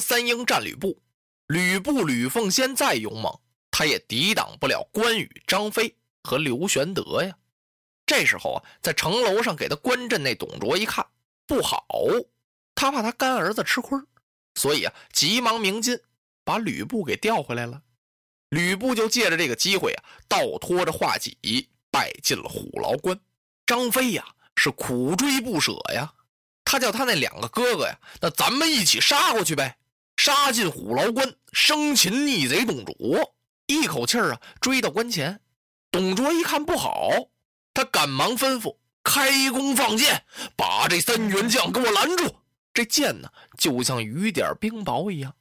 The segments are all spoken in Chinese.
三英战吕布，吕布吕奉先再勇猛，他也抵挡不了关羽、张飞和刘玄德呀。这时候啊，在城楼上给他关阵那董卓一看不好，他怕他干儿子吃亏，所以啊，急忙鸣金，把吕布给调回来了。吕布就借着这个机会啊，倒拖着画戟，败进了虎牢关。张飞呀，是苦追不舍呀。他叫他那两个哥哥呀，那咱们一起杀过去呗！杀进虎牢关，生擒逆贼董卓，一口气儿啊追到关前。董卓一看不好，他赶忙吩咐开弓放箭，把这三员将给我拦住。这箭呢，就像雨点冰雹一样。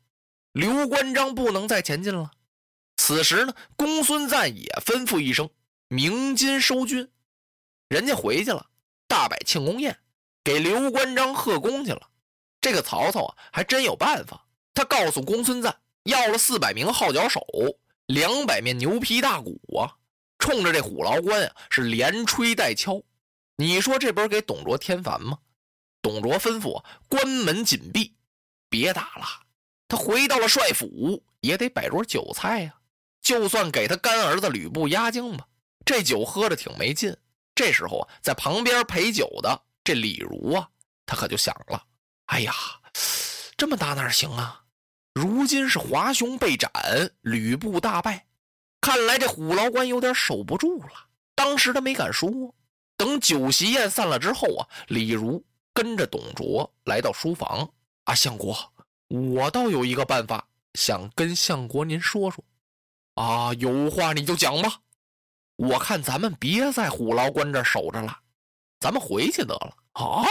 刘关张不能再前进了。此时呢，公孙瓒也吩咐一声鸣金收军，人家回去了，大摆庆功宴。给刘关张贺功去了，这个曹操啊，还真有办法。他告诉公孙瓒，要了四百名号角手，两百面牛皮大鼓啊，冲着这虎牢关啊，是连吹带敲。你说这不是给董卓添烦吗？董卓吩咐关门紧闭，别打了。他回到了帅府，也得摆桌酒菜呀。就算给他干儿子吕布压惊吧，这酒喝着挺没劲。这时候啊，在旁边陪酒的。这李儒啊，他可就想了：哎呀，这么打哪行啊？如今是华雄被斩，吕布大败，看来这虎牢关有点守不住了。当时他没敢说。等酒席宴散了之后啊，李儒跟着董卓来到书房。啊，相国，我倒有一个办法，想跟相国您说说。啊，有话你就讲吧。我看咱们别在虎牢关这守着了。咱们回去得了啊！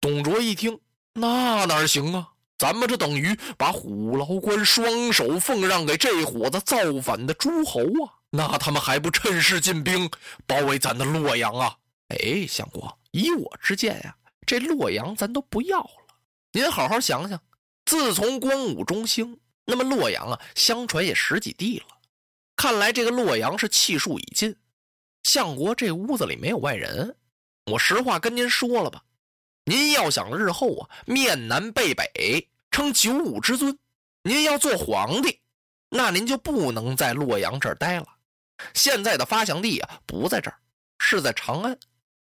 董卓一听，那哪行啊？咱们这等于把虎牢关双手奉让给这伙子造反的诸侯啊！那他们还不趁势进兵包围咱的洛阳啊？哎，相国，以我之见呀，这洛阳咱都不要了。您好好想想，自从光武中兴，那么洛阳啊，相传也十几地了。看来这个洛阳是气数已尽。相国这屋子里没有外人。我实话跟您说了吧，您要想日后啊面南背北称九五之尊，您要做皇帝，那您就不能在洛阳这儿待了。现在的发祥地啊不在这儿，是在长安。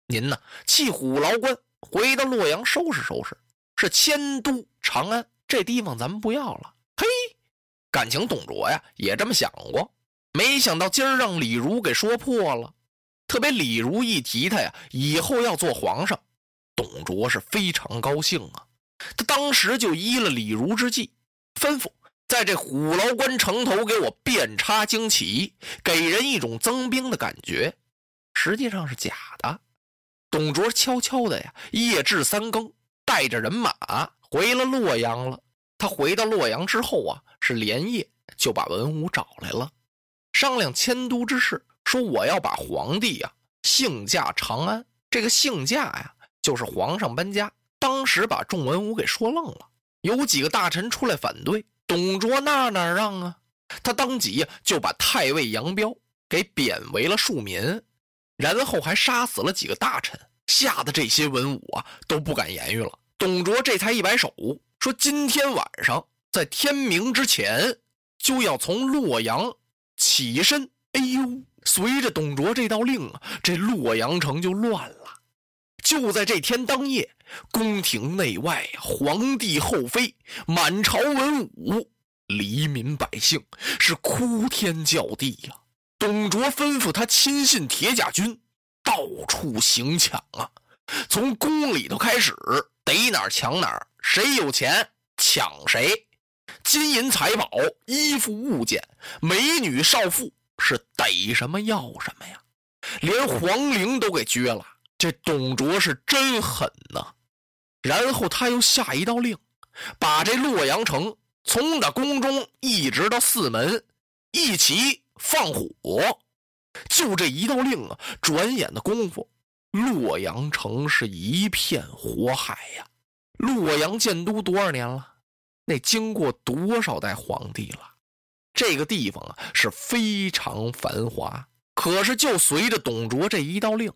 您呢弃虎牢关，回到洛阳收拾收拾，是迁都长安。这地方咱们不要了。嘿，感情董卓呀也这么想过，没想到今儿让李儒给说破了。特别李儒一提他呀，以后要做皇上，董卓是非常高兴啊。他当时就依了李儒之计，吩咐在这虎牢关城头给我遍插旌旗，给人一种增兵的感觉，实际上是假的。董卓悄悄的呀，夜至三更，带着人马回了洛阳了。他回到洛阳之后啊，是连夜就把文武找来了，商量迁都之事。说我要把皇帝呀幸驾长安，这个幸驾呀就是皇上搬家。当时把众文武给说愣了，有几个大臣出来反对。董卓那哪让啊？他当即就把太尉杨彪给贬为了庶民，然后还杀死了几个大臣，吓得这些文武啊都不敢言语了。董卓这才一摆手说：“今天晚上在天明之前就要从洛阳起身。”哎呦！随着董卓这道令啊，这洛阳城就乱了。就在这天当夜，宫廷内外皇帝后妃、满朝文武、黎民百姓是哭天叫地呀。董卓吩咐他亲信铁甲军到处行抢啊，从宫里头开始，逮哪儿抢哪儿，谁有钱抢谁。金银财宝、衣服物件、美女少妇，是逮什么要什么呀！连皇陵都给撅了。这董卓是真狠呐！然后他又下一道令，把这洛阳城从打宫中一直到四门，一起放火。就这一道令啊，转眼的功夫，洛阳城是一片火海呀！洛阳建都多少年了？那经过多少代皇帝了？这个地方啊是非常繁华，可是就随着董卓这一道令，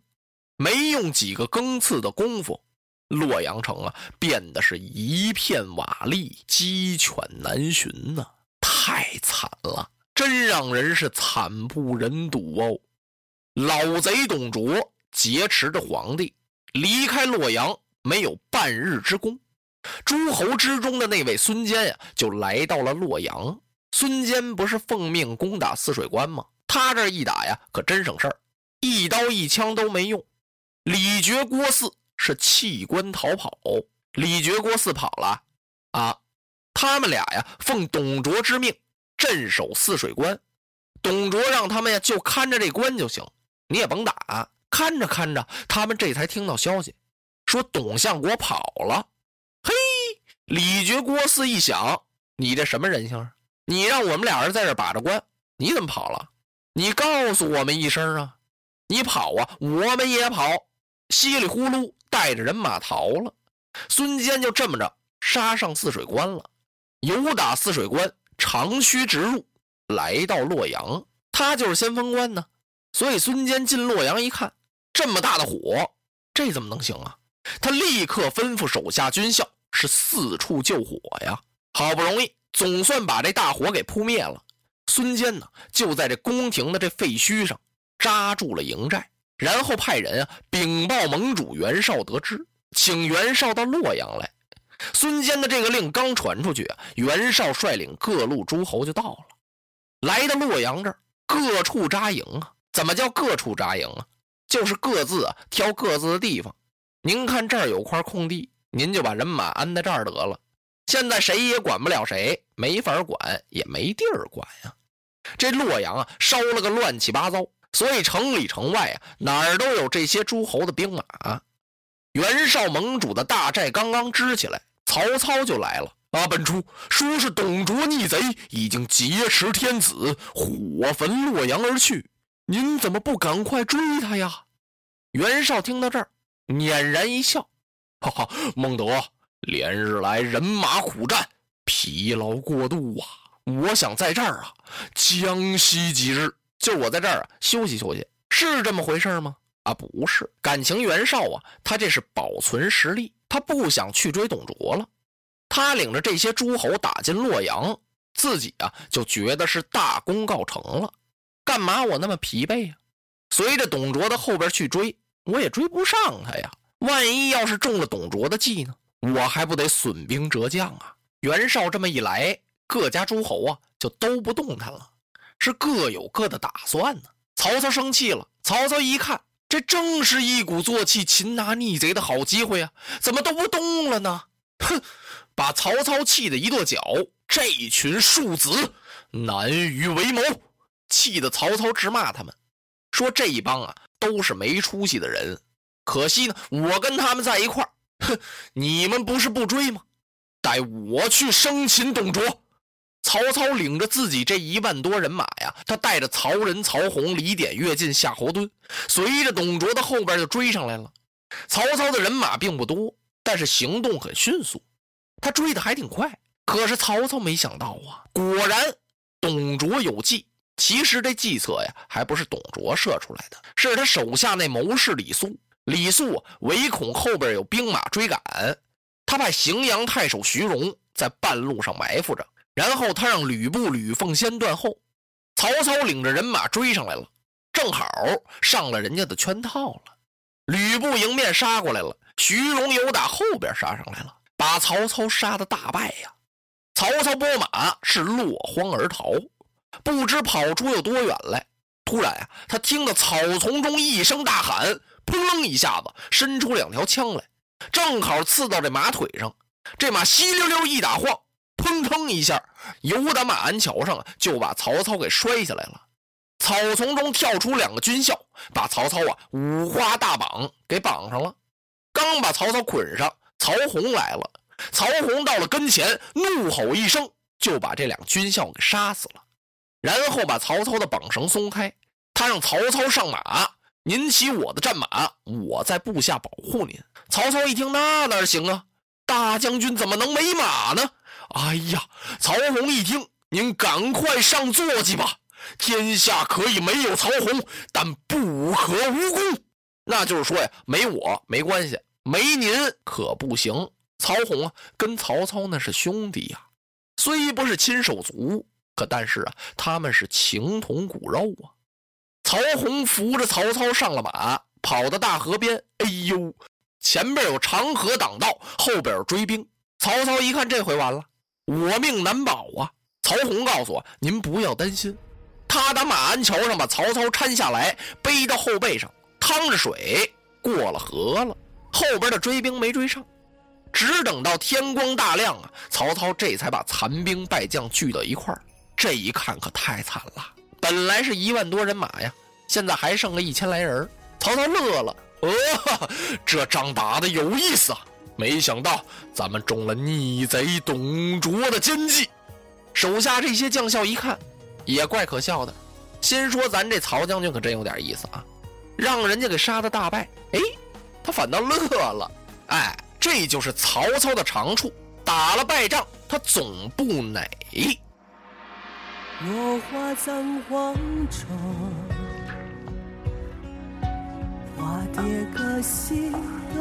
没用几个更次的功夫，洛阳城啊变得是一片瓦砾，鸡犬难寻呐，太惨了，真让人是惨不忍睹哦！老贼董卓劫持着皇帝，离开洛阳没有半日之功。诸侯之中的那位孙坚呀，就来到了洛阳。孙坚不是奉命攻打汜水关吗？他这一打呀，可真省事儿，一刀一枪都没用。李傕、郭汜是弃官逃跑。李傕、郭汜跑了啊，他们俩呀，奉董卓之命镇守汜水关。董卓让他们呀，就看着这关就行，你也甭打。看着看着，他们这才听到消息，说董相国跑了。嘿，李傕、郭汜一想，你这什么人性啊？你让我们俩人在这把着关，你怎么跑了？你告诉我们一声啊！你跑啊，我们也跑，稀里呼噜带着人马逃了。孙坚就这么着杀上汜水关了，由打汜水关长驱直入，来到洛阳。他就是先锋官呢，所以孙坚进洛阳一看，这么大的火，这怎么能行啊？他立刻吩咐手下军校是四处救火呀。好不容易总算把这大火给扑灭了。孙坚呢就在这宫廷的这废墟上扎住了营寨，然后派人啊禀报盟主袁绍得知，请袁绍到洛阳来。孙坚的这个令刚传出去啊，袁绍率领各路诸侯就到了，来到洛阳这儿各处扎营啊。怎么叫各处扎营啊？就是各自啊挑各自的地方。您看这儿有块空地，您就把人马安在这儿得了。现在谁也管不了谁，没法管，也没地儿管呀。这洛阳啊，烧了个乱七八糟，所以城里城外啊，哪儿都有这些诸侯的兵马。袁绍盟主的大寨刚刚支起来，曹操就来了。啊，本初说是董卓逆贼已经劫持天子，火焚洛阳而去，您怎么不赶快追他呀？袁绍听到这儿。佞然一笑，哈哈，孟德，连日来人马苦战，疲劳过度啊！我想在这儿啊，将息几日，就我在这儿啊，休息休息，是这么回事吗？啊，不是，感情袁绍啊，他这是保存实力，他不想去追董卓了。他领着这些诸侯打进洛阳，自己啊就觉得是大功告成了。干嘛我那么疲惫呀？随着董卓的后边去追。我也追不上他呀！万一要是中了董卓的计呢？我还不得损兵折将啊！袁绍这么一来，各家诸侯啊就都不动弹了，是各有各的打算呢。曹操生气了，曹操一看，这正是一鼓作气擒拿逆贼的好机会啊！怎么都不动了呢？哼！把曹操气得一跺脚，这群庶子难于为谋，气得曹操直骂他们，说这一帮啊。都是没出息的人，可惜呢，我跟他们在一块儿，哼！你们不是不追吗？待我去生擒董卓。曹操领着自己这一万多人马呀，他带着曹仁、曹洪、李典、乐进、夏侯惇，随着董卓的后边就追上来了。曹操的人马并不多，但是行动很迅速，他追的还挺快。可是曹操没想到啊，果然董卓有计。其实这计策呀，还不是董卓设出来的，是他手下那谋士李肃。李肃唯恐后边有兵马追赶，他派荥阳太守徐荣在半路上埋伏着，然后他让吕布、吕奉先断后。曹操领着人马追上来了，正好上了人家的圈套了。吕布迎面杀过来了，徐荣又打后边杀上来了，把曹操杀的大败呀！曹操拨马是落荒而逃。不知跑出有多远来，突然呀，他听到草丛中一声大喊，扑棱一下子伸出两条枪来，正好刺到这马腿上。这马稀溜溜一打晃，砰，砰一下，由打马鞍桥上，就把曹操给摔下来了。草丛中跳出两个军校，把曹操啊五花大绑给绑上了。刚把曹操捆上，曹洪来了。曹洪到了跟前，怒吼一声，就把这两军校给杀死了。然后把曹操的绑绳松开，他让曹操上马，您骑我的战马，我在部下保护您。曹操一听，那哪行啊？大将军怎么能没马呢？哎呀！曹洪一听，您赶快上坐骑吧。天下可以没有曹洪，但不可无功。那就是说呀，没我没关系，没您可不行。曹洪啊，跟曹操那是兄弟呀，虽不是亲手足，可但是啊，他们是情同骨肉啊。曹洪扶着曹操上了马，跑到大河边。哎呦，前边有长河挡道，后边有追兵。曹操一看，这回完了，我命难保啊！曹洪告诉我，您不要担心。他打马鞍桥上把曹操搀下来，背到后背上，趟着水过了河了。后边的追兵没追上。只等到天光大亮啊，曹操这才把残兵败将聚到一块儿。这一看可太惨了，本来是一万多人马呀，现在还剩了一千来人。曹操乐了，哦，这仗打的有意思啊！没想到咱们中了逆贼董卓的奸计。手下这些将校一看，也怪可笑的，心说咱这曹将军可真有点意思啊，让人家给杀的大败，哎，他反倒乐了，哎。这就是曹操的长处，打了败仗，他总不馁。落花葬黄冢，化蝶各西东。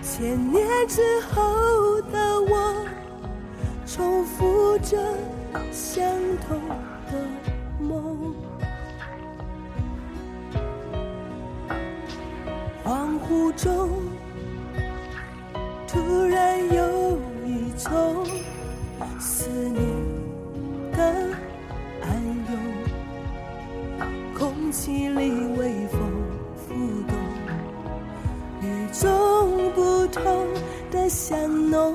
千年之后的我，重复着相同的梦。恍惚中，突然有一种思念的空气里微风拂动，与众不同的香浓，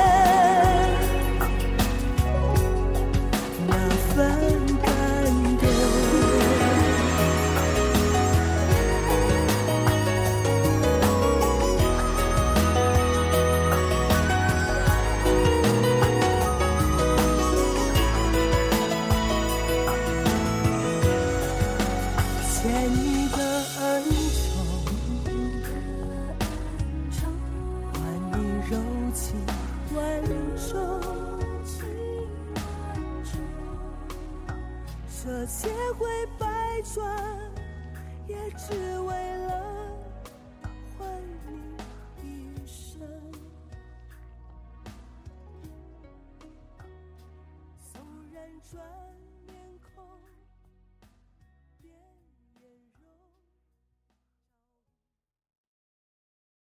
万种情，万种，这千回百转，也只为了换你一生。纵然转。